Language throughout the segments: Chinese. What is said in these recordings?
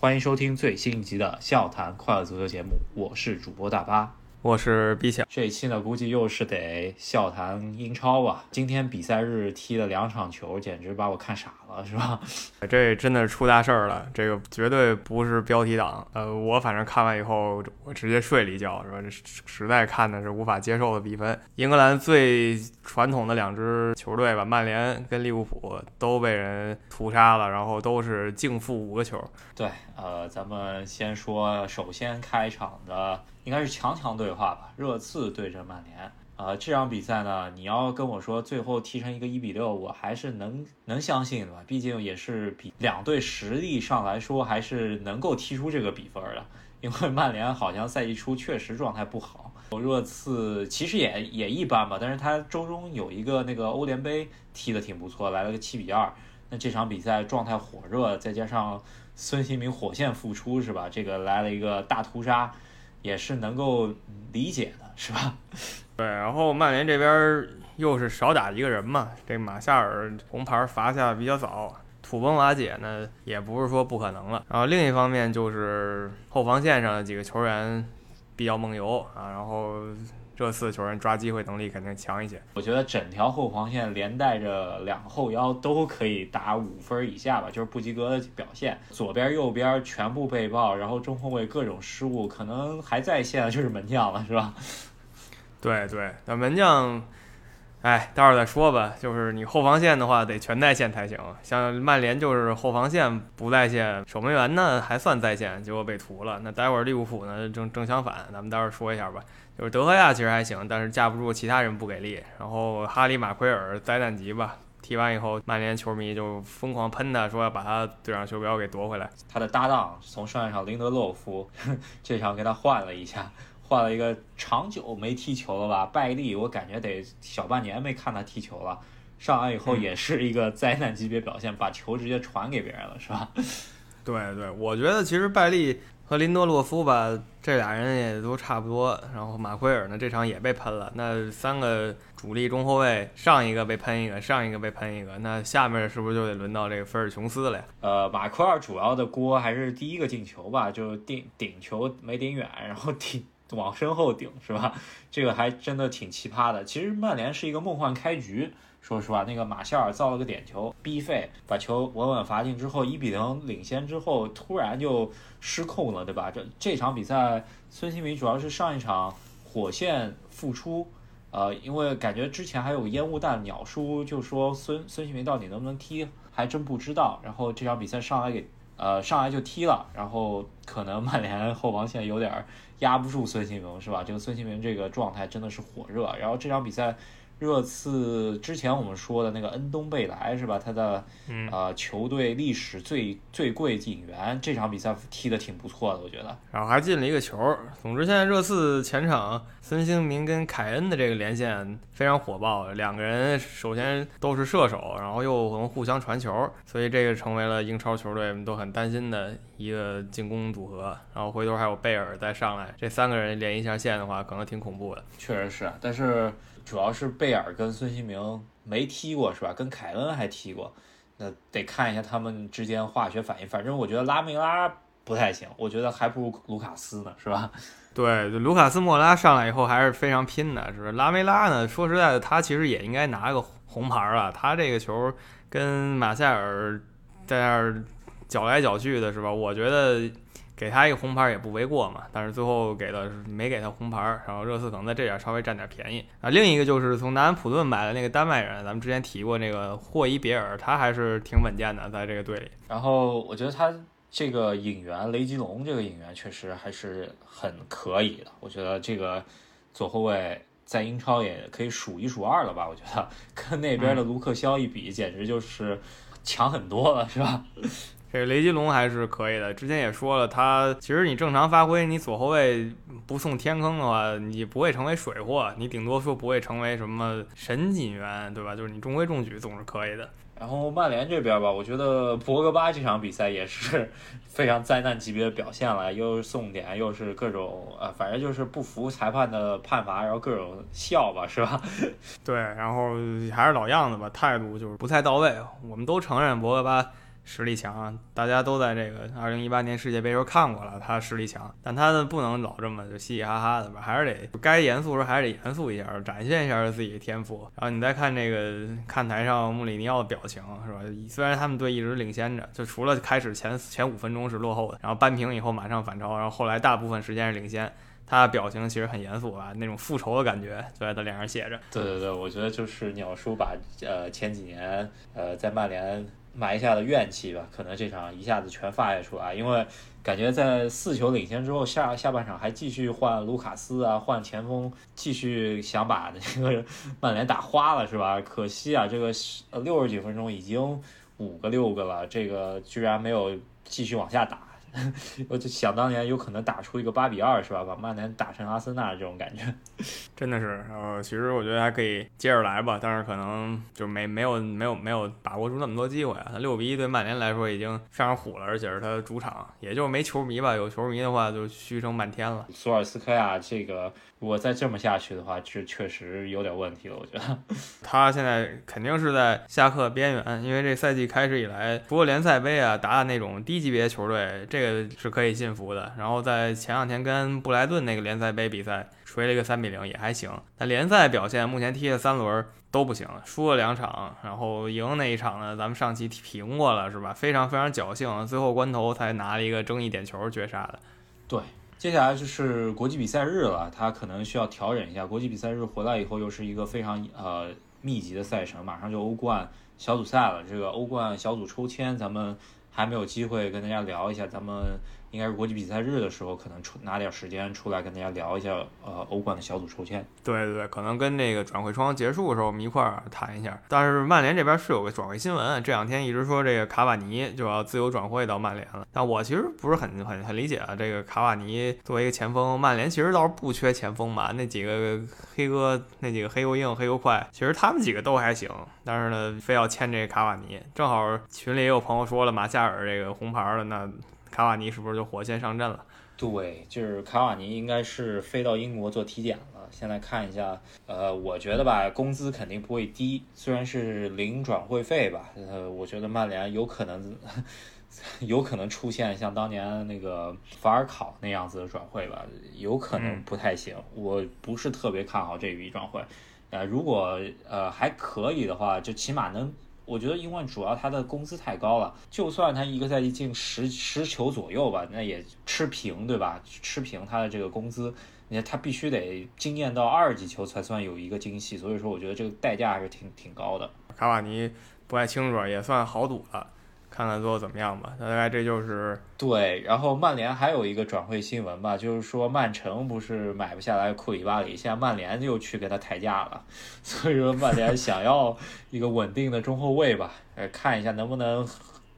欢迎收听最新一集的《笑谈快乐足球》节目，我是主播大巴。我是 B 强，这一期呢，估计又是得笑谈英超吧。今天比赛日踢了两场球，简直把我看傻了，是吧？这真的是出大事儿了，这个绝对不是标题党。呃，我反正看完以后，我直接睡了一觉，是吧？这实在看的是无法接受的比分。英格兰最传统的两支球队吧，曼联跟利物浦都被人屠杀了，然后都是净负五个球。对，呃，咱们先说，首先开场的。应该是强强对话吧，热刺对阵曼联。呃，这场比赛呢，你要跟我说最后踢成一个一比六，我还是能能相信的吧。毕竟也是比两队实力上来说，还是能够踢出这个比分的。因为曼联好像赛季初确实状态不好，热刺其实也也一般吧。但是他周中有一个那个欧联杯踢得挺不错，来了个七比二。那这场比赛状态火热，再加上孙兴民火线复出是吧？这个来了一个大屠杀。也是能够理解的，是吧？对，然后曼联这边又是少打一个人嘛，这马夏尔红牌罚下比较早，土崩瓦解呢，也不是说不可能了。然后另一方面就是后防线上的几个球员比较梦游啊，然后。这次球员抓机会能力肯定强一些。我觉得整条后防线连带着两个后腰都可以打五分以下吧，就是不及格的表现。左边、右边全部被爆，然后中后卫各种失误，可能还在线的就是门将了，是吧？对 对，那门将，哎，待会儿再说吧。就是你后防线的话，得全在线才行。像曼联就是后防线不在线，守门员呢还算在线，结果被屠了。那待会儿利物浦呢，正正相反，咱们待会儿说一下吧。就是德赫亚其实还行，但是架不住其他人不给力。然后哈里马奎尔灾难级吧，踢完以后，曼联球迷就疯狂喷他，说要把他队长袖标给夺回来。他的搭档从上一场林德洛夫，这场给他换了一下，换了一个长久没踢球了吧？拜利，我感觉得小半年没看他踢球了。上来以后也是一个灾难级别表现，把球直接传给别人了，是吧？对对，我觉得其实拜利。和林德洛夫吧，这俩人也都差不多。然后马奎尔呢，这场也被喷了。那三个主力中后卫，上一个被喷一个，上一个被喷一个，那下面是不是就得轮到这个菲尔琼斯了呀？呃，马奎尔主要的锅还是第一个进球吧，就顶顶球没顶远，然后顶往身后顶，是吧？这个还真的挺奇葩的。其实曼联是一个梦幻开局。说实话，那个马夏尔造了个点球，逼费把球稳稳罚进之后，一比零领先之后，突然就失控了，对吧？这这场比赛，孙兴民主要是上一场火线复出，呃，因为感觉之前还有烟雾弹，鸟叔就说孙孙兴民到底能不能踢，还真不知道。然后这场比赛上来给呃上来就踢了，然后可能曼联后防线有点压不住孙兴民，是吧？这个孙兴民这个状态真的是火热。然后这场比赛。热刺之前我们说的那个恩东贝莱是吧？他的呃球队历史最最贵引援，这场比赛踢得挺不错的，我觉得。然后还进了一个球。总之，现在热刺前场孙兴民跟凯恩的这个连线非常火爆，两个人首先都是射手，然后又能互相传球，所以这个成为了英超球队们都很担心的一个进攻组合。然后回头还有贝尔再上来，这三个人连一下线的话，可能挺恐怖的。确实是，但是。主要是贝尔跟孙兴明没踢过是吧？跟凯恩还踢过，那得看一下他们之间化学反应。反正我觉得拉梅拉不太行，我觉得还不如卢卡斯呢，是吧？对，卢卡斯莫拉上来以后还是非常拼的，是不是？拉梅拉呢，说实在的，他其实也应该拿个红牌啊。他这个球跟马塞尔在那儿搅来搅去的，是吧？我觉得。给他一个红牌也不为过嘛，但是最后给的是没给他红牌，然后热刺可能在这点稍微占点便宜啊。另一个就是从南安普顿买的那个丹麦人，咱们之前提过那个霍伊别尔，他还是挺稳健的，在这个队里。然后我觉得他这个引援雷吉隆这个引援确实还是很可以的，我觉得这个左后卫在英超也可以数一数二了吧？我觉得跟那边的卢克肖一比，简直就是强很多了，是吧？这个雷吉隆还是可以的，之前也说了，他其实你正常发挥，你左后卫不送天坑的话，你不会成为水货，你顶多说不会成为什么神引援，对吧？就是你中规中矩总是可以的。然后曼联这边吧，我觉得博格巴这场比赛也是 非常灾难级别的表现了，又是送点，又是各种呃，反正就是不服裁判的判罚，然后各种笑吧，是吧？对，然后还是老样子吧，态度就是不太到位。我们都承认博格巴。实力强，大家都在这个二零一八年世界杯时候看过了，他实力强，但他呢不能老这么就嘻嘻哈哈的吧，还是得该严肃时候还是得严肃一下，展现一下自己的天赋。然后你再看这个看台上穆里尼奥的表情是吧？虽然他们队一直领先着，就除了开始前前五分钟是落后的，然后扳平以后马上反超，然后后来大部分时间是领先。他表情其实很严肃啊，那种复仇的感觉就在他脸上写着。对对对，我觉得就是鸟叔把呃前几年呃在曼联埋下的怨气吧，可能这场一下子全发泄出来，因为感觉在四球领先之后，下下半场还继续换卢卡斯啊，换前锋，继续想把那个 曼联打花了是吧？可惜啊，这个六十几分钟已经五个六个了，这个居然没有继续往下打。我就想当年有可能打出一个八比二，是吧？把曼联打成阿森纳这种感觉，真的是。呃，其实我觉得还可以接着来吧，但是可能就没没有没有没有把握住那么多机会啊。他六比一对曼联来说已经非常虎了，而且是他的主场，也就没球迷吧。有球迷的话就嘘声漫天了。索尔斯克亚这个。如果再这么下去的话，这确实有点问题了。我觉得 他现在肯定是在下课边缘，因为这赛季开始以来，除了联赛杯啊打打那种低级别球队，这这个是可以信服的。然后在前两天跟布莱顿那个联赛杯比赛，锤了一个三比零，也还行。但联赛表现目前踢了三轮都不行，输了两场，然后赢那一场呢，咱们上期评过了是吧？非常非常侥幸，最后关头才拿了一个争议点球绝杀的。对。接下来就是国际比赛日了，他可能需要调整一下。国际比赛日回来以后，又是一个非常呃密集的赛程，马上就欧冠小组赛了。这个欧冠小组抽签，咱们还没有机会跟大家聊一下，咱们。应该是国际比赛日的时候，可能出拿点时间出来跟大家聊一下，呃，欧冠的小组抽签。对对对，可能跟那个转会窗结束的时候，我们一块儿谈一下。但是曼联这边是有个转会新闻，这两天一直说这个卡瓦尼就要自由转会到曼联了。但我其实不是很很很理解啊，这个卡瓦尼作为一个前锋，曼联其实倒是不缺前锋嘛，那几个黑哥，那几个黑又硬黑又快，其实他们几个都还行。但是呢，非要签这个卡瓦尼，正好群里也有朋友说了，马夏尔这个红牌了，那。卡瓦尼是不是就火线上阵了？对，就是卡瓦尼应该是飞到英国做体检了。现在看一下，呃，我觉得吧，工资肯定不会低，虽然是零转会费吧。呃，我觉得曼联有可能，有可能出现像当年那个法尔考那样子的转会吧，有可能不太行。我不是特别看好这笔转会。呃，如果呃还可以的话，就起码能。我觉得，英冠主要他的工资太高了，就算他一个赛季进十十球左右吧，那也吃平，对吧？吃平他的这个工资，你看他必须得惊艳到二级球才算有一个惊喜，所以说我觉得这个代价还是挺挺高的。卡瓦尼不太清楚，也算豪赌了。看看最后怎么样吧，那大概这就是对。然后曼联还有一个转会新闻吧，就是说曼城不是买不下来库里巴里，现在曼联又去给他抬价了，所以说曼联想要一个稳定的中后卫吧，呃，看一下能不能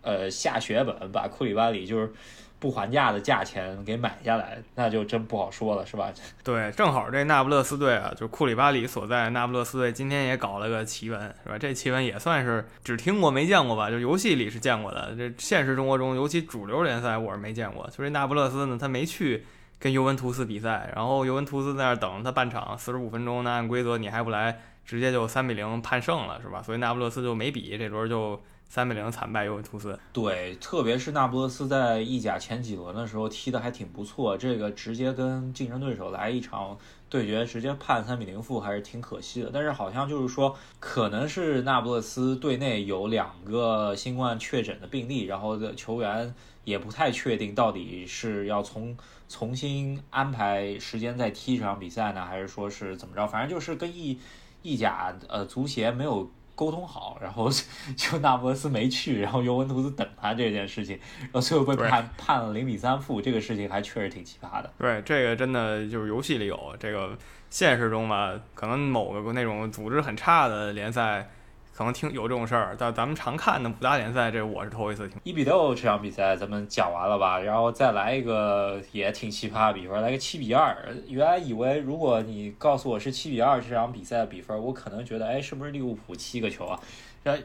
呃下血本把库里巴里就是。不还价的价钱给买下来，那就真不好说了，是吧？对，正好这那不勒斯队啊，就库里巴里所在那不勒斯队，今天也搞了个奇闻，是吧？这奇闻也算是只听过没见过吧？就游戏里是见过的，这现实生活中，尤其主流联赛，我是没见过。就这那不勒斯呢，他没去跟尤文图斯比赛，然后尤文图斯在那儿等他半场四十五分钟，那按规则你还不来，直接就三比零判胜了，是吧？所以那不勒斯就没比，这轮就。三比零惨败尤文图斯，对，特别是那不勒斯在意甲前几轮的时候踢的还挺不错，这个直接跟竞争对手来一场对决，直接判三比零负还是挺可惜的。但是好像就是说，可能是那不勒斯队内有两个新冠确诊的病例，然后的球员也不太确定到底是要从 重新安排时间再踢这场比赛呢，还是说是怎么着？反正就是跟意意甲呃足协没有。沟通好，然后 就那不勒斯没去，然后尤文图斯等他这件事情，然后最后被判判了零比三负，这个事情还确实挺奇葩的。对，这个真的就是游戏里有，这个现实中吧，可能某个那种组织很差的联赛。可能听有这种事儿，但咱们常看的五大联赛，这我是头一次听。一比六这场比赛咱们讲完了吧？然后再来一个也挺奇葩的比分，来个七比二。原来以为如果你告诉我是七比二这场比赛的比分，我可能觉得，哎，是不是利物浦七个球啊？这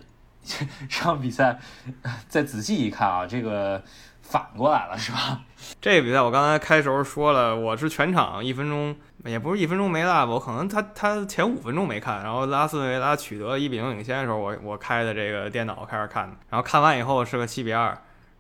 这场比赛再仔细一看啊，这个反过来了是吧？这个比赛我刚才开时候说了，我是全场一分钟，也不是一分钟没落吧，我可能他他前五分钟没看，然后拉斯维拉取得一比零领先的时候，我我开的这个电脑开始看的，然后看完以后是个七比二，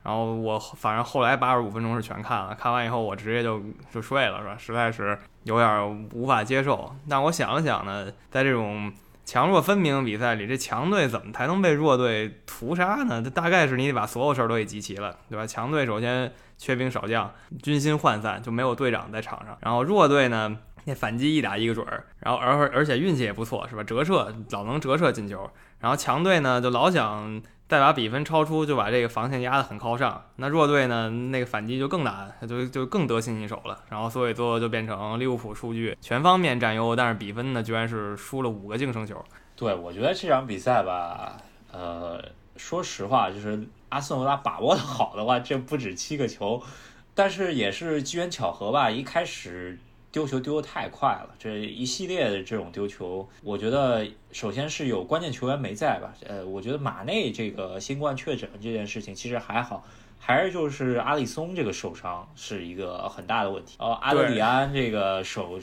然后我反正后来八十五分钟是全看了，看完以后我直接就就睡了，是吧？实在是有点无法接受。但我想了想呢，在这种强弱分明比赛里，这强队怎么才能被弱队屠杀呢？这大概是你得把所有事儿都给集齐了，对吧？强队首先。缺兵少将，军心涣散，就没有队长在场上。然后弱队呢，那反击一打一个准儿，然后而而且运气也不错，是吧？折射老能折射进球。然后强队呢，就老想再把比分超出，就把这个防线压得很靠上。那弱队呢，那个反击就更难，就就更得心应手了。然后所以最后就变成利物浦数据全方面占优，但是比分呢，居然是输了五个净胜球。对，我觉得这场比赛吧，呃，说实话就是。阿斯顿维拉把握的好的话，这不止七个球，但是也是机缘巧合吧。一开始丢球丢得太快了，这一系列的这种丢球，我觉得首先是有关键球员没在吧。呃，我觉得马内这个新冠确诊这件事情其实还好，还是就是阿里松这个受伤是一个很大的问题。哦，阿德里安这个首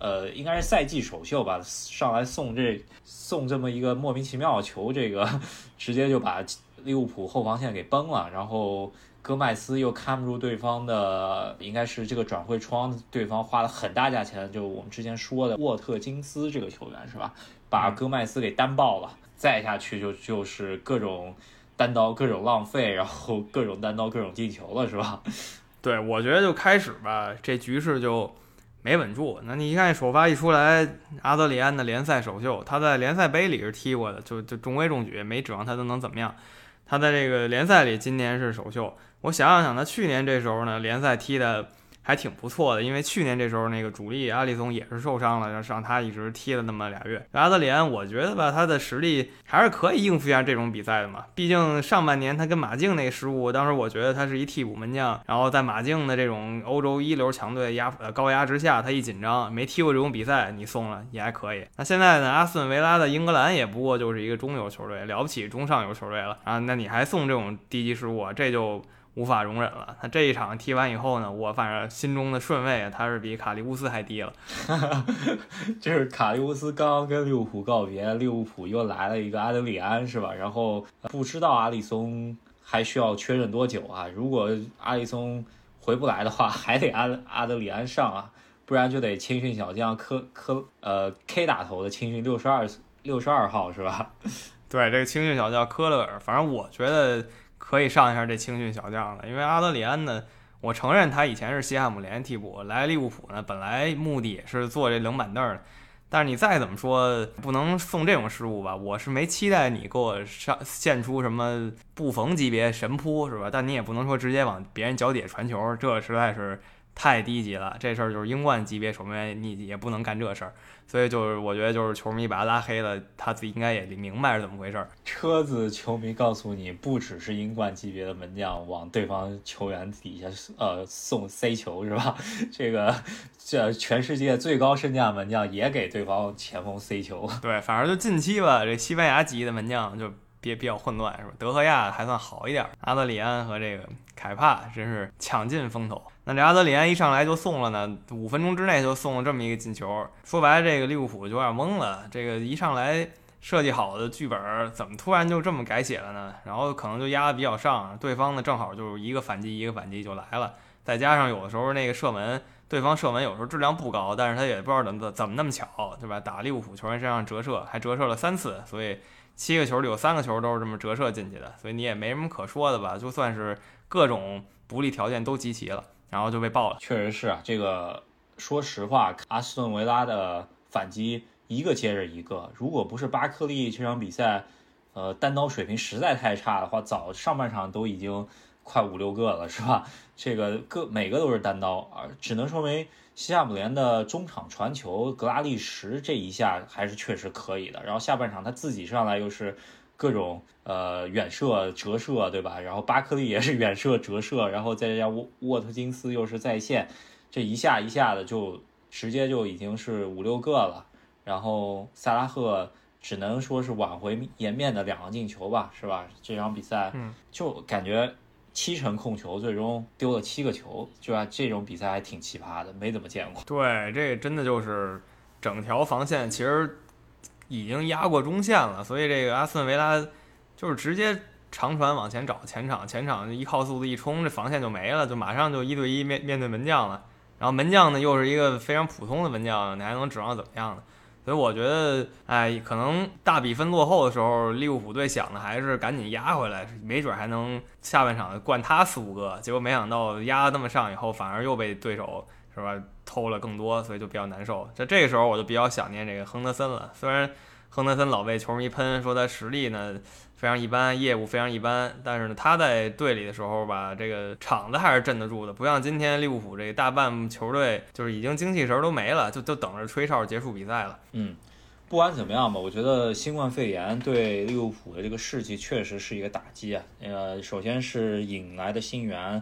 呃应该是赛季首秀吧，上来送这送这么一个莫名其妙的球，这个 直接就把。利物浦后防线给崩了，然后戈麦斯又看不住对方的，应该是这个转会窗，对方花了很大价钱，就我们之前说的沃特金斯这个球员是吧？把戈麦斯给单爆了，再下去就就是各种单刀，各种浪费，然后各种单刀，各种进球了是吧？对，我觉得就开始吧，这局势就没稳住。那你一看首发一出来，阿德里安的联赛首秀，他在联赛杯里是踢过的，就就中规中矩，没指望他都能怎么样。他在这个联赛里今年是首秀，我想想想，他去年这时候呢，联赛踢的。还挺不错的，因为去年这时候那个主力阿里松也是受伤了，让他一直踢了那么俩月。阿德里安，我觉得吧，他的实力还是可以应付一下这种比赛的嘛。毕竟上半年他跟马竞那失误，当时我觉得他是一替补门将，然后在马竞的这种欧洲一流强队压呃高压之下，他一紧张没踢过这种比赛，你送了也还可以。那现在呢，阿斯顿维拉的英格兰也不过就是一个中游球队，了不起中上游球队了啊，那你还送这种低级失误，这就。无法容忍了。他这一场踢完以后呢，我反正心中的顺位他是比卡利乌斯还低了。就是卡利乌斯刚刚跟利物浦告别，利物浦又来了一个阿德里安，是吧？然后不知道阿里松还需要确认多久啊？如果阿里松回不来的话，还得阿阿德里安上啊，不然就得青训小将科科呃 K 打头的青训六十二六十二号是吧？对，这个青训小将科勒尔，反正我觉得。可以上一下这青训小将了，因为阿德里安呢，我承认他以前是西汉姆联替补，来利物浦呢，本来目的也是坐这冷板凳的。但是你再怎么说，不能送这种失误吧？我是没期待你给我上献出什么布冯级别神扑，是吧？但你也不能说直接往别人脚底下传球，这实在是太低级了。这事儿就是英冠级别守门员，你也不能干这事儿。所以就是我觉得就是球迷把他拉黑了，他自己应该也明白是怎么回事儿。车子球迷告诉你，不只是英冠级别的门将往对方球员底下呃送塞球是吧？这个这全世界最高身价门将也给对方前锋塞球。对，反正就近期吧，这西班牙籍的门将就比比较混乱是吧？德赫亚还算好一点，阿德里安和这个凯帕真是抢尽风头。那这阿德里安一上来就送了呢，五分钟之内就送了这么一个进球。说白了，这个利物浦就有点懵了。这个一上来设计好的剧本，怎么突然就这么改写了呢？然后可能就压的比较上，对方呢正好就是一个反击一个反击就来了。再加上有的时候那个射门，对方射门有时候质量不高，但是他也不知道怎么怎么那么巧，对吧？打利物浦球员身上折射，还折射了三次，所以七个球里有三个球都是这么折射进去的。所以你也没什么可说的吧？就算是各种不利条件都集齐了。然后就被爆了，确实是啊。这个说实话，阿斯顿维拉的反击一个接着一个。如果不是巴克利这场比赛，呃，单刀水平实在太差的话，早上半场都已经快五六个了，是吧？这个各每个都是单刀啊，只能说明西汉姆联的中场传球，格拉利什这一下还是确实可以的。然后下半场他自己上来又是。各种呃远射折射，对吧？然后巴克利也是远射折射，然后再加上沃沃特金斯又是在线，这一下一下的就直接就已经是五六个了。然后萨拉赫只能说是挽回颜面的两个进球吧，是吧？这场比赛就感觉七成控球，最终丢了七个球，就吧？这种比赛还挺奇葩的，没怎么见过。对，这真的就是整条防线其实已经压过中线了，所以这个阿斯顿维拉就是直接长传往前找前场，前场一靠速度一冲，这防线就没了，就马上就一对一面面对门将了。然后门将呢又是一个非常普通的门将，你还能指望怎么样呢？所以我觉得，哎，可能大比分落后的时候，利物浦队想的还是赶紧压回来，没准还能下半场灌他四五个。结果没想到压那么上以后，反而又被对手是吧偷了更多，所以就比较难受。在这个时候，我就比较想念这个亨德森了。虽然亨德森老被球迷喷说他实力呢。非常一般，业务非常一般，但是呢，他在队里的时候吧，这个场子还是镇得住的，不像今天利物浦这个大半球队就是已经精气神都没了，就就等着吹哨结束比赛了。嗯，不管怎么样吧，我觉得新冠肺炎对利物浦的这个士气确实是一个打击啊。呃，首先是引来的新援，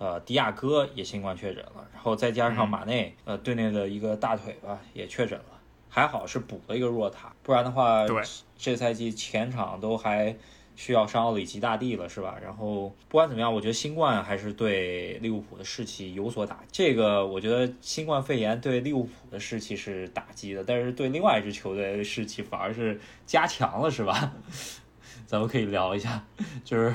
呃，迪亚哥也新冠确诊了，然后再加上马内，呃，队内的一个大腿吧也确诊了。还好是补了一个弱塔，不然的话，对，这赛季前场都还需要上奥里吉大帝了，是吧？然后不管怎么样，我觉得新冠还是对利物浦的士气有所打。这个我觉得新冠肺炎对利物浦的士气是打击的，但是对另外一支球队的士气反而是加强了，是吧？咱们可以聊一下，就是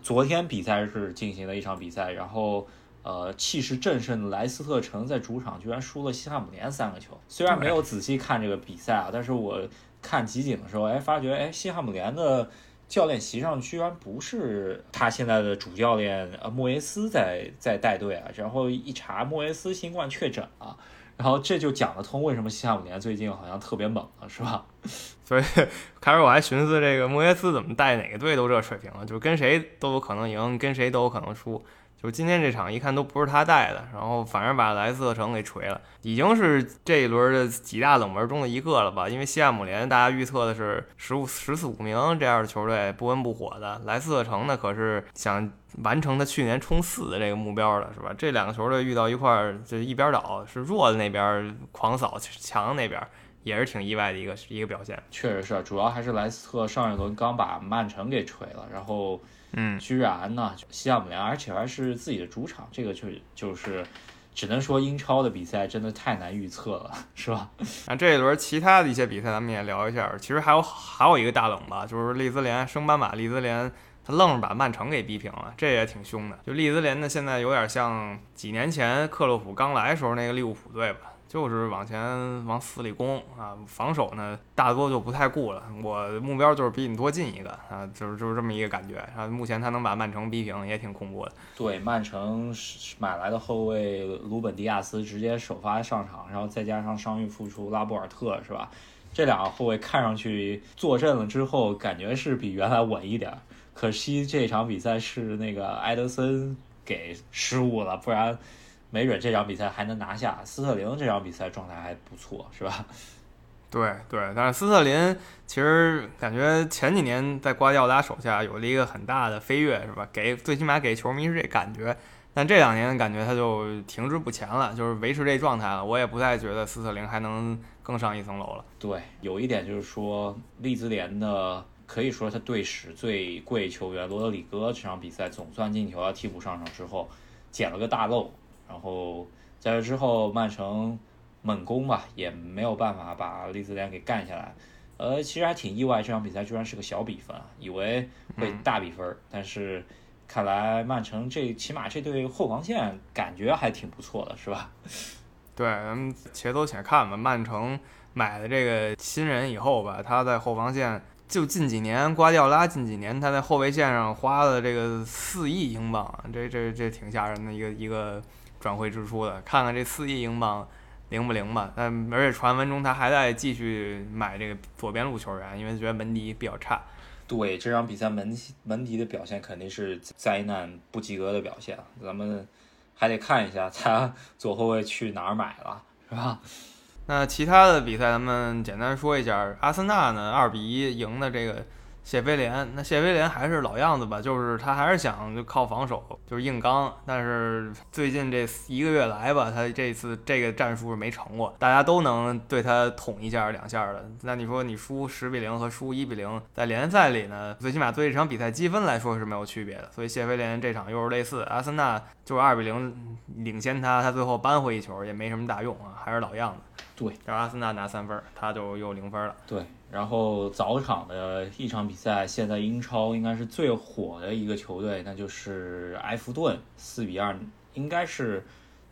昨天比赛是进行了一场比赛，然后。呃，气势正盛的莱斯特城在主场居然输了西汉姆联三个球。虽然没有仔细看这个比赛啊，但是我看集锦的时候，哎，发觉哎，西汉姆联的教练席上居然不是他现在的主教练呃莫耶斯在在带队啊。然后一查，莫耶斯新冠确诊了，然后这就讲得通为什么西汉姆联最近好像特别猛了，是吧？所以开始我还寻思这个莫耶斯怎么带哪个队都这水平了，就跟谁都有可能赢，跟谁都有可能输。就今天这场一看都不是他带的，然后反而把莱斯特城给锤了，已经是这一轮的几大冷门中的一个了吧？因为西汉姆联大家预测的是十五、十四五名这样的球队不温不火的，莱斯特城呢可是想完成他去年冲四的这个目标的，是吧？这两个球队遇到一块儿就一边倒，是弱的那边狂扫强的那边，也是挺意外的一个一个表现。确实是，主要还是莱斯特上一轮刚把曼城给锤了，然后。嗯，居然呢，西汉姆联，而且还是自己的主场，这个就就是，只能说英超的比赛真的太难预测了，是吧？那这一轮其他的一些比赛，咱们也聊一下。其实还有还有一个大冷吧，就是利兹联升班马利兹联，他愣是把曼城给逼平了，这也挺凶的。就利兹联呢，现在有点像几年前克洛普刚来时候那个利物浦队吧。就是往前往死里攻啊，防守呢大多就不太顾了。我目标就是比你多进一个啊，就是就是这么一个感觉。啊，目前他能把曼城逼平，也挺恐怖的。对，曼城买来的后卫鲁本迪亚斯直接首发上场，然后再加上伤愈复出拉波尔特，是吧？这两个后卫看上去坐镇了之后，感觉是比原来稳一点。可惜这场比赛是那个埃德森给失误了，不然。没准这场比赛还能拿下斯特林，这场比赛状态还不错，是吧？对对，但是斯特林其实感觉前几年在瓜迪奥拉手下有了一个很大的飞跃，是吧？给最起码给球迷是这感觉，但这两年感觉他就停滞不前了，就是维持这状态了。我也不太觉得斯特林还能更上一层楼了。对，有一点就是说，利兹联的可以说他队史最贵球员罗德里戈这场比赛总算进球了，替补上场之后捡了个大漏。然后在这之后，曼城猛攻吧，也没有办法把利兹联给干下来。呃，其实还挺意外，这场比赛居然是个小比分啊，以为会大比分。但是看来曼城这起码这对后防线感觉还挺不错的，是吧？对，咱们且走且看吧。曼城买了这个新人以后吧，他在后防线就近几年瓜迪奥拉近几年他在后卫线上花了这个四亿英镑，这这这挺吓人的一个一个。转会支出的，看看这四亿英镑灵不灵吧？但而且传闻中他还在继续买这个左边路球员，因为觉得门迪比较差。对这场比赛门门迪的表现肯定是灾难不及格的表现，咱们还得看一下他 左后卫去哪儿买了，是吧？那其他的比赛咱们简单说一下，阿森纳呢二比一赢的这个谢菲联，那谢菲联还是老样子吧，就是他还是想就靠防守，就是硬刚。但是最近这一个月来吧，他这次这个战术是没成过，大家都能对他捅一下两下的。那你说你输十比零和输一比零，在联赛里呢，最起码对这场比赛积分来说是没有区别的。所以谢菲联这场又是类似，阿森纳就是二比零领先他，他最后扳回一球也没什么大用啊，还是老样子。对，让阿森纳拿三分，他就又零分了。对。然后早场的一场比赛，现在英超应该是最火的一个球队，那就是埃弗顿，四比二，应该是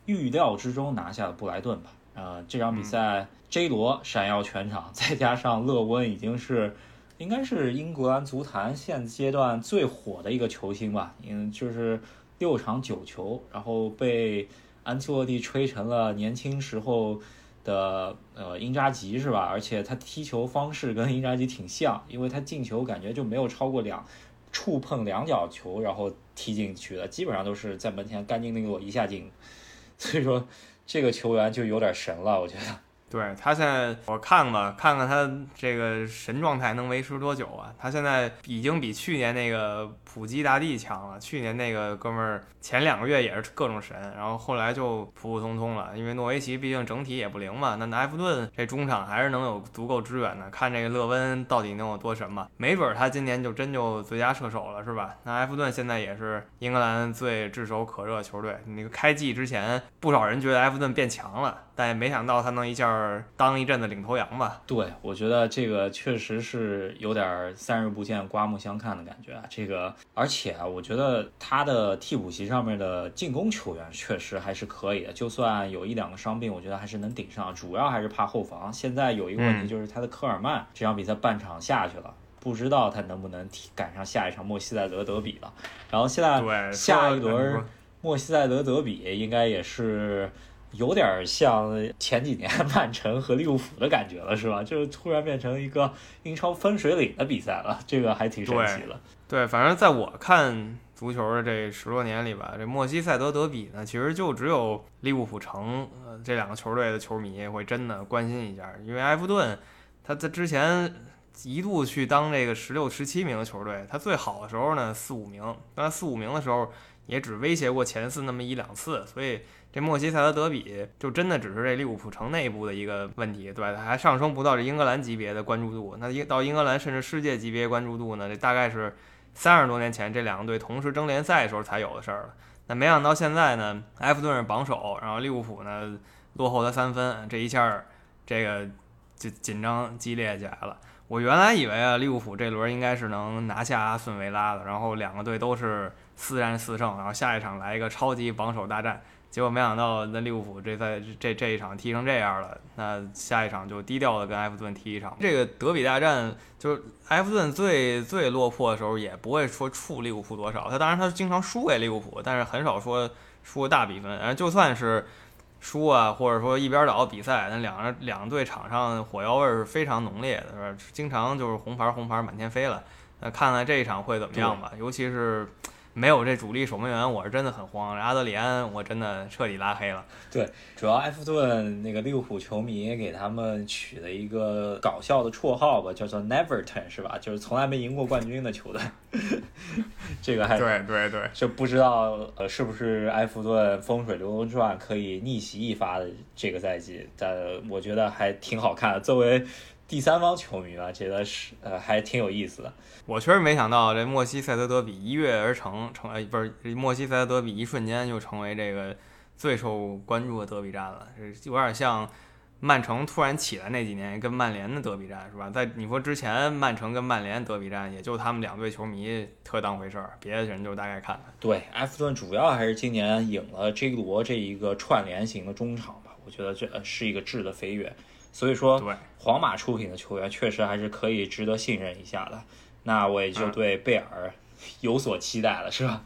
预料之中拿下了布莱顿吧？呃，这场比赛 J 罗闪耀全场，再加上勒温已经是，应该是英格兰足坛现阶段最火的一个球星吧？嗯，就是六场九球，然后被安切洛蒂吹成了年轻时候。的呃，英扎吉是吧？而且他踢球方式跟英扎吉挺像，因为他进球感觉就没有超过两触碰两脚球，然后踢进去的，基本上都是在门前干净利落一下进。所以说这个球员就有点神了，我觉得。对他现在，我看吧，看看他这个神状态能维持多久啊？他现在已经比去年那个普基大帝强了。去年那个哥们儿前两个月也是各种神，然后后来就普普通通了。因为诺维奇毕竟整体也不灵嘛。那埃弗顿这中场还是能有足够支援的。看这个勒温到底能有多神嘛？没准他今年就真就最佳射手了，是吧？那埃弗顿现在也是英格兰最炙手可热球队。那个开季之前，不少人觉得埃弗顿变强了。但也没想到他能一下当一阵子领头羊吧？对，我觉得这个确实是有点三日不见刮目相看的感觉啊。这个，而且啊，我觉得他的替补席上面的进攻球员确实还是可以的，就算有一两个伤病，我觉得还是能顶上。主要还是怕后防。现在有一个问题就是他的科尔曼这场比赛半场下去了，不知道他能不能赶上下一场莫西塞德德比了。然后现在下一轮莫西塞德德比应该也是。有点像前几年 曼城和利物浦的感觉了，是吧？就是突然变成一个英超分水岭的比赛了，这个还挺神奇的。对，反正在我看足球的这十多年里吧，这莫西塞德德比呢，其实就只有利物浦城呃这两个球队的球迷会真的关心一下，因为埃弗顿他在之前一度去当这个十六、十七名的球队，他最好的时候呢四五名，但四五名的时候也只威胁过前四那么一两次，所以。这莫西塞德德比就真的只是这利物浦城内部的一个问题，对吧？还上升不到这英格兰级别的关注度。那英到英格兰甚至世界级别关注度呢？这大概是三十多年前这两个队同时争联赛的时候才有的事儿了。那没想到现在呢，埃弗顿是榜首，然后利物浦呢落后他三分，这一下这个就紧张激烈起来了。我原来以为啊，利物浦这轮应该是能拿下阿斯顿维拉的，然后两个队都是四战四胜，然后下一场来一个超级榜首大战。结果没想到，那利物浦这在这这一场踢成这样了，那下一场就低调的跟埃弗顿踢一场。这个德比大战，就是埃弗顿最最落魄的时候，也不会说怵利物浦多少。他当然他经常输给利物浦，但是很少说输大比分。然后就算是输啊，或者说一边倒比赛，那两个两个队场上火药味是非常浓烈的，是吧？经常就是红牌红牌满天飞了。那看看这一场会怎么样吧，尤其是。没有这主力守门员，我是真的很慌。阿德里安，我真的彻底拉黑了。对，主要埃弗顿那个利物浦球迷给他们取了一个搞笑的绰号吧，叫做 Neverton，是吧？就是从来没赢过冠军的球队。这个还对对对，就不知道呃是不是埃弗顿风水轮流转可以逆袭一发的这个赛季，但我觉得还挺好看的。作为第三方球迷吧，觉得是呃还挺有意思的。我确实没想到这莫西塞德德比一跃而成，成呃不是莫西塞德德比一瞬间就成为这个最受关注的德比战了，这有点像曼城突然起来那几年跟曼联的德比战是吧？在你说之前曼城跟曼联德比战，也就他们两队球迷特当回事儿，别的人就大概看看。对，埃弗顿主要还是今年引了 J 罗这一个串联型的中场吧，我觉得这是一个质的飞跃，所以说皇马出品的球员确实还是可以值得信任一下的。那我也就对贝尔有所期待了，是吧？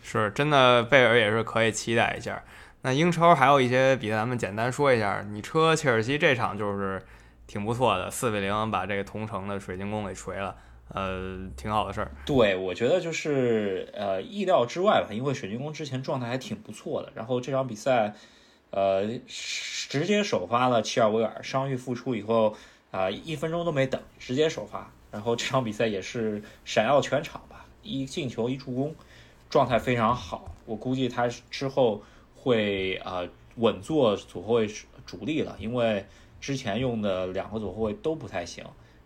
是，真的，贝尔也是可以期待一下。那英超还有一些比赛，咱们简单说一下。你车切尔西这场就是挺不错的，四比零把这个同城的水晶宫给锤了，呃，挺好的事儿。对，我觉得就是呃意料之外吧，因为水晶宫之前状态还挺不错的，然后这场比赛呃直接首发了齐尔维尔，伤愈复出以后啊，一分钟都没等，直接首发。然后这场比赛也是闪耀全场吧，一进球一助攻，状态非常好。我估计他之后会啊稳坐左后卫主力了，因为之前用的两个左后卫都不太行。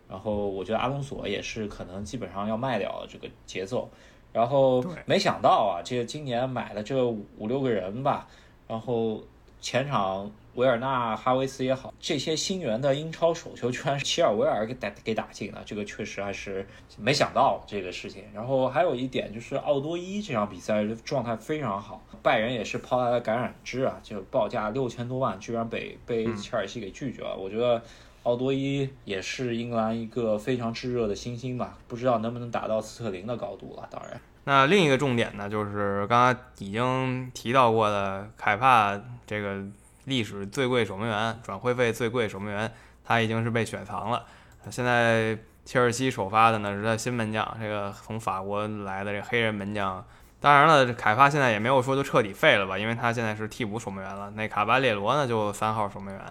然后我觉得阿隆索也是可能基本上要卖掉这个节奏。然后没想到啊，这今年买了这五六个人吧，然后前场。维尔纳、哈维斯也好，这些新援的英超首球居然是齐尔维尔给打给打进了，这个确实还是没想到这个事情。然后还有一点就是奥多伊这场比赛状态非常好，拜仁也是抛来了橄榄枝啊，就报价六千多万，居然被被切尔西给拒绝了。我觉得奥多伊也是英格兰一个非常炙热的新星吧，不知道能不能达到斯特林的高度了。当然，那另一个重点呢，就是刚刚已经提到过的凯帕这个。历史最贵守门员，转会费最贵守门员，他已经是被雪藏了。现在切尔西首发的呢是他新门将，这个从法国来的这黑人门将。当然了，凯帕现在也没有说就彻底废了吧，因为他现在是替补守门员了。那卡巴列罗呢就三号守门员。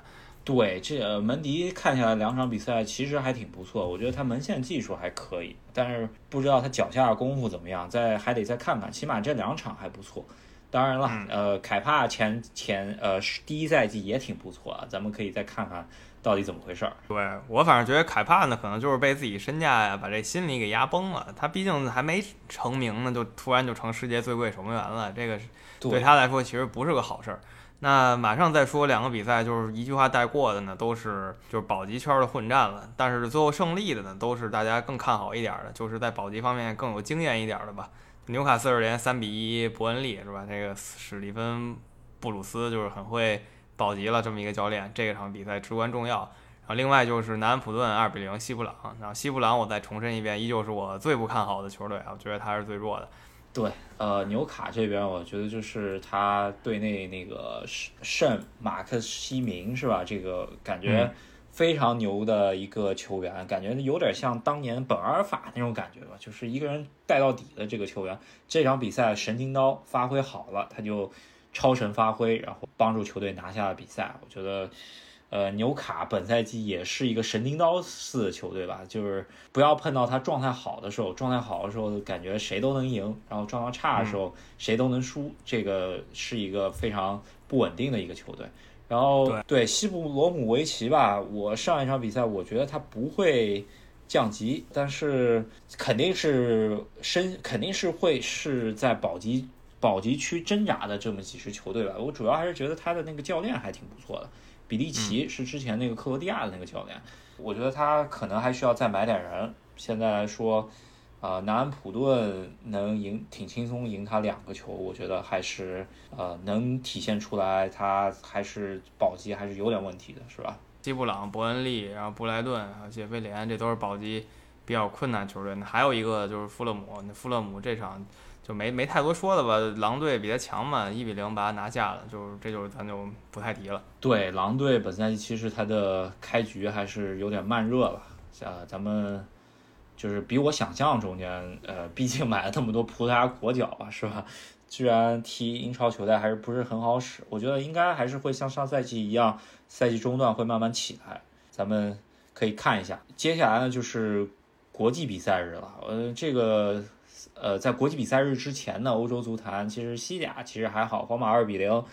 对，这门迪看下来两场比赛其实还挺不错，我觉得他门线技术还可以，但是不知道他脚下功夫怎么样，再还得再看看。起码这两场还不错。当然了，呃，凯帕前前呃第一赛季也挺不错啊，咱们可以再看看到底怎么回事儿。对我反正觉得凯帕呢，可能就是被自己身价呀把这心理给压崩了。他毕竟还没成名呢，就突然就成世界最贵守门员了，这个对他来说其实不是个好事儿。那马上再说两个比赛，就是一句话带过的呢，都是就是保级圈的混战了。但是最后胜利的呢，都是大家更看好一点的，就是在保级方面更有经验一点的吧。纽卡斯尔联三比一伯恩利是吧？这个史蒂芬布鲁斯就是很会保级了，这么一个教练，这场比赛至关重要。然后另外就是南安普顿二比零西布朗，然后西布朗我再重申一遍，依旧是我最不看好的球队啊，我觉得他是最弱的。对，呃，纽卡这边我觉得就是他队内那个圣马克西明是吧？这个感觉。非常牛的一个球员，感觉有点像当年本阿尔法那种感觉吧，就是一个人带到底的这个球员。这场比赛神经刀发挥好了，他就超神发挥，然后帮助球队拿下了比赛。我觉得，呃，纽卡本赛季也是一个神经刀似的球队吧，就是不要碰到他状态好的时候，状态好的时候感觉谁都能赢，然后状态差的时候谁都能输，这个是一个非常不稳定的一个球队。然后对西布罗姆维奇吧，我上一场比赛我觉得他不会降级，但是肯定是身，肯定是会是在保级保级区挣扎的这么几支球队吧。我主要还是觉得他的那个教练还挺不错的，比利奇是之前那个克罗地亚的那个教练，我觉得他可能还需要再买点人。现在来说。啊，南安普顿能赢挺轻松，赢他两个球，我觉得还是呃能体现出来，他还是保级还是有点问题的，是吧？基布朗、伯恩利，然后布莱顿、还有谢菲联，这都是保级比较困难球队。那还有一个就是富勒姆，那富勒姆这场就没没太多说的吧？狼队比他强嘛，一比零把他拿下了，就这就是咱就不太提了。对，狼队本赛季其实他的开局还是有点慢热了，像咱们。就是比我想象中间，呃，毕竟买了那么多葡萄牙国脚吧，是吧？居然踢英超球队还是不是很好使。我觉得应该还是会像上赛季一样，赛季中段会慢慢起来。咱们可以看一下，接下来呢就是国际比赛日了。呃，这个，呃，在国际比赛日之前呢，欧洲足坛其实西甲其实还好，皇马二比零，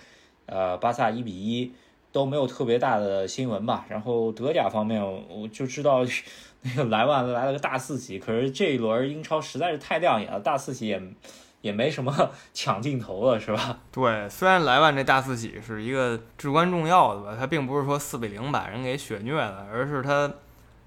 呃，巴萨一比一都没有特别大的新闻吧。然后德甲方面，我就知道。那个莱万来了个大四喜，可是这一轮英超实在是太亮眼了，大四喜也也没什么 抢镜头了，是吧？对，虽然莱万这大四喜是一个至关重要的吧，他并不是说四比零把人给血虐了，而是他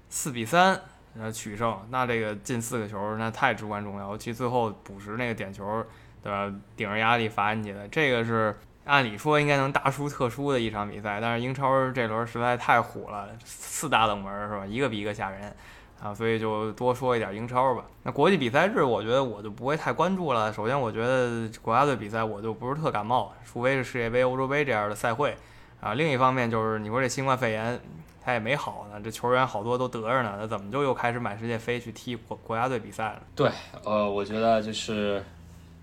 四比三呃取胜，那这个进四个球那太至关重要，尤其最后补时那个点球，对吧？顶着压力罚进去的，这个是。按理说应该能大输特输的一场比赛，但是英超这轮实在太虎了，四大冷门是吧？一个比一个吓人啊，所以就多说一点英超吧。那国际比赛日，我觉得我就不会太关注了。首先，我觉得国家队比赛我就不是特感冒，除非是世界杯、欧洲杯这样的赛会啊。另一方面就是你说这新冠肺炎他也没好呢，这球员好多都得着呢，那怎么就又开始满世界飞去踢国国家队比赛了？对，呃，我觉得就是。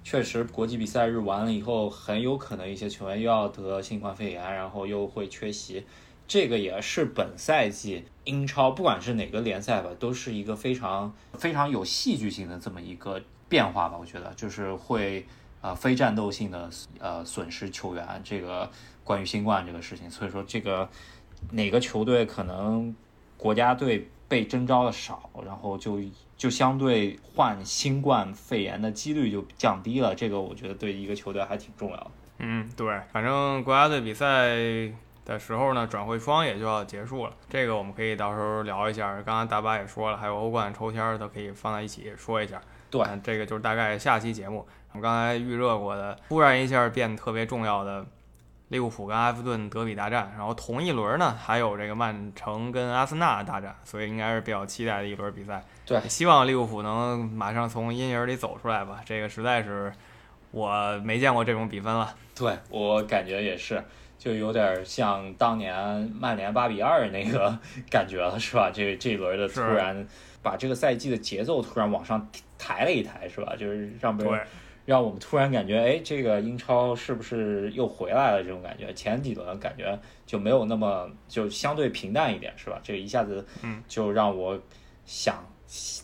确实，国际比赛日完了以后，很有可能一些球员又要得新冠肺炎，然后又会缺席。这个也是本赛季英超不管是哪个联赛吧，都是一个非常非常有戏剧性的这么一个变化吧。我觉得就是会呃非战斗性的呃损失球员，这个关于新冠这个事情，所以说这个哪个球队可能国家队被征召的少，然后就就相对患新冠肺炎的几率就降低了。这个我觉得对一个球队还挺重要的。嗯，对，反正国家队比赛。的时候呢，转会窗也就要结束了。这个我们可以到时候聊一下。刚刚大巴也说了，还有欧冠抽签都可以放在一起说一下。对，这个就是大概下期节目。我们刚才预热过的，突然一下变得特别重要的利物浦跟埃弗顿德比大战，然后同一轮呢还有这个曼城跟阿森纳大战，所以应该是比较期待的一轮比赛。对，希望利物浦能马上从阴影里走出来吧。这个实在是我没见过这种比分了。对我感觉也是。就有点像当年曼联八比二那个 感觉了，是吧？这这一轮的突然把这个赛季的节奏突然往上抬了一抬，是吧？就是让别人让我们突然感觉，哎，这个英超是不是又回来了？这种感觉，前几轮感觉就没有那么就相对平淡一点，是吧？这一下子嗯就让我想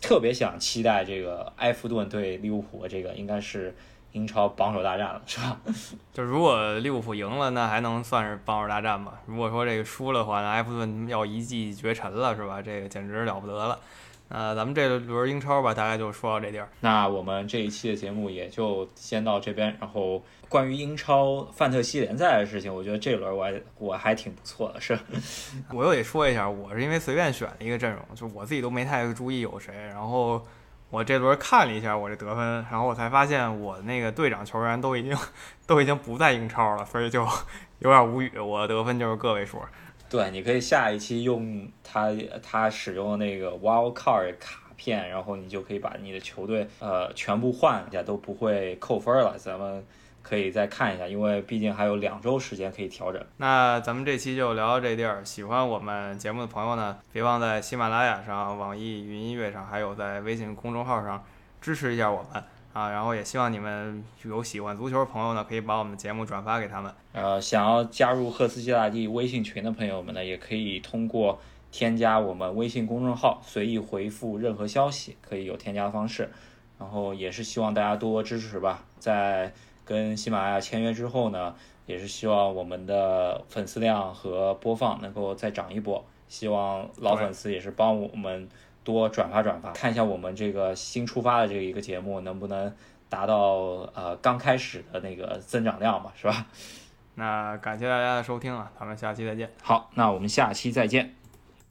特别想期待这个埃弗顿对利物浦，这个应该是。英超榜首大战了，是吧？就如果利物浦赢了，那还能算是榜首大战吗？如果说这个输了的话，那埃弗顿要一骑绝尘了，是吧？这个简直了不得了。那咱们这轮英超吧，大概就说到这地儿。那我们这一期的节目也就先到这边。然后关于英超范特西联赛的事情，我觉得这轮我还我还挺不错的，是。我又得说一下，我是因为随便选了一个阵容，就我自己都没太注意有谁，然后。我这轮看了一下我这得分，然后我才发现我那个队长球员都已经 都已经不在英超了，所以就 有点无语。我得分就是个位数。对，你可以下一期用他他使用的那个 Wild Card 卡片，然后你就可以把你的球队呃全部换一下，都不会扣分了。咱们。可以再看一下，因为毕竟还有两周时间可以调整。那咱们这期就聊到这地儿。喜欢我们节目的朋友呢，别忘在喜马拉雅上、网易云音乐上，还有在微信公众号上支持一下我们啊。然后也希望你们有喜欢足球的朋友呢，可以把我们的节目转发给他们。呃，想要加入赫斯基大帝微信群的朋友们呢，也可以通过添加我们微信公众号，随意回复任何消息，可以有添加方式。然后也是希望大家多多支持吧，在。跟喜马拉雅签约之后呢，也是希望我们的粉丝量和播放能够再涨一波。希望老粉丝也是帮我们多转发转发，看一下我们这个新出发的这一个节目能不能达到呃刚开始的那个增长量吧，是吧？那感谢大家的收听啊，咱们下期再见。好，那我们下期再见。